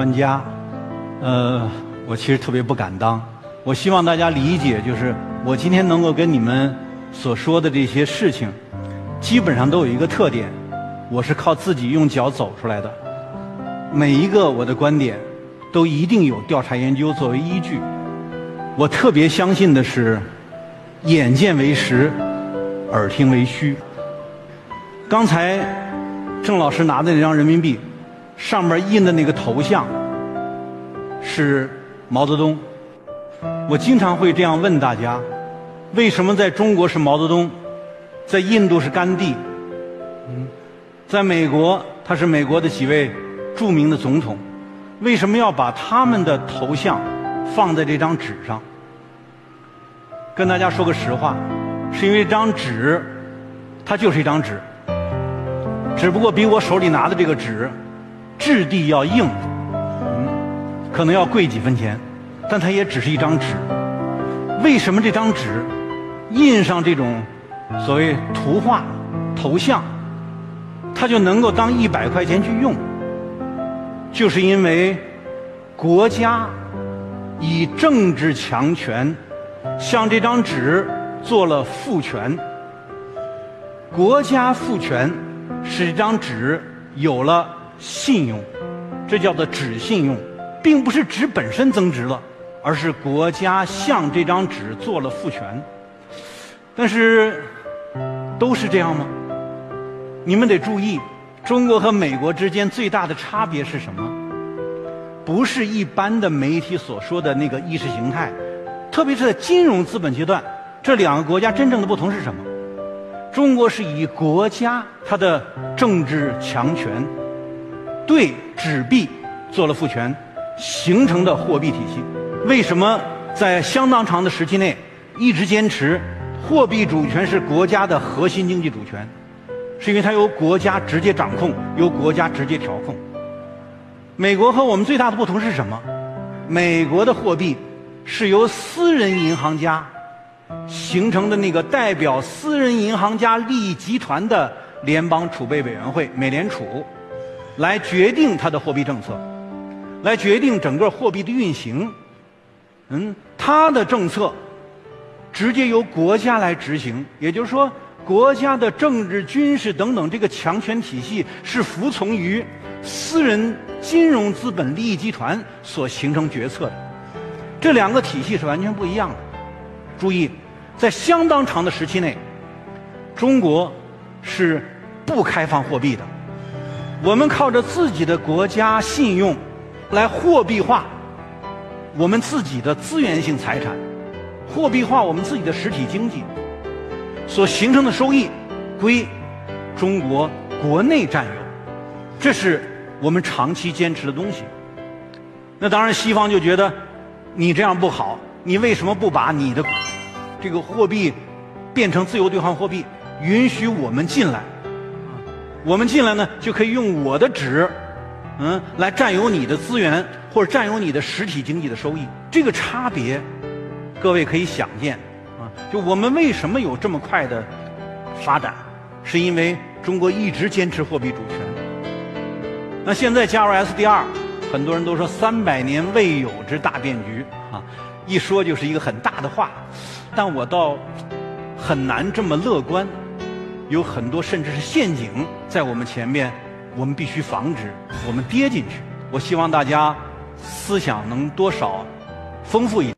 专家，呃，我其实特别不敢当。我希望大家理解，就是我今天能够跟你们所说的这些事情，基本上都有一个特点，我是靠自己用脚走出来的。每一个我的观点，都一定有调查研究作为依据。我特别相信的是，眼见为实，耳听为虚。刚才郑老师拿的那张人民币。上面印的那个头像是毛泽东。我经常会这样问大家：为什么在中国是毛泽东，在印度是甘地，嗯，在美国他是美国的几位著名的总统，为什么要把他们的头像放在这张纸上？跟大家说个实话，是因为这张纸它就是一张纸，只不过比我手里拿的这个纸。质地要硬，嗯，可能要贵几分钱，但它也只是一张纸。为什么这张纸印上这种所谓图画、头像，它就能够当一百块钱去用？就是因为国家以政治强权向这张纸做了赋权，国家赋权使这张纸有了。信用，这叫做纸信用，并不是纸本身增值了，而是国家向这张纸做了赋权。但是，都是这样吗？你们得注意，中国和美国之间最大的差别是什么？不是一般的媒体所说的那个意识形态，特别是在金融资本阶段，这两个国家真正的不同是什么？中国是以国家它的政治强权。对纸币做了赋权，形成的货币体系，为什么在相当长的时期内一直坚持货币主权是国家的核心经济主权？是因为它由国家直接掌控，由国家直接调控。美国和我们最大的不同是什么？美国的货币是由私人银行家形成的那个代表私人银行家利益集团的联邦储备委员会（美联储）。来决定它的货币政策，来决定整个货币的运行。嗯，它的政策直接由国家来执行，也就是说，国家的政治、军事等等这个强权体系是服从于私人金融资本利益集团所形成决策的。这两个体系是完全不一样的。注意，在相当长的时期内，中国是不开放货币的。我们靠着自己的国家信用来货币化我们自己的资源性财产，货币化我们自己的实体经济，所形成的收益归中国国内占有，这是我们长期坚持的东西。那当然，西方就觉得你这样不好，你为什么不把你的这个货币变成自由兑换货币，允许我们进来？我们进来呢，就可以用我的纸，嗯，来占有你的资源，或者占有你的实体经济的收益。这个差别，各位可以想见，啊，就我们为什么有这么快的发展，是因为中国一直坚持货币主权。那现在加入 SDR，很多人都说三百年未有之大变局，啊，一说就是一个很大的话，但我倒很难这么乐观。有很多甚至是陷阱在我们前面，我们必须防止我们跌进去。我希望大家思想能多少丰富一点。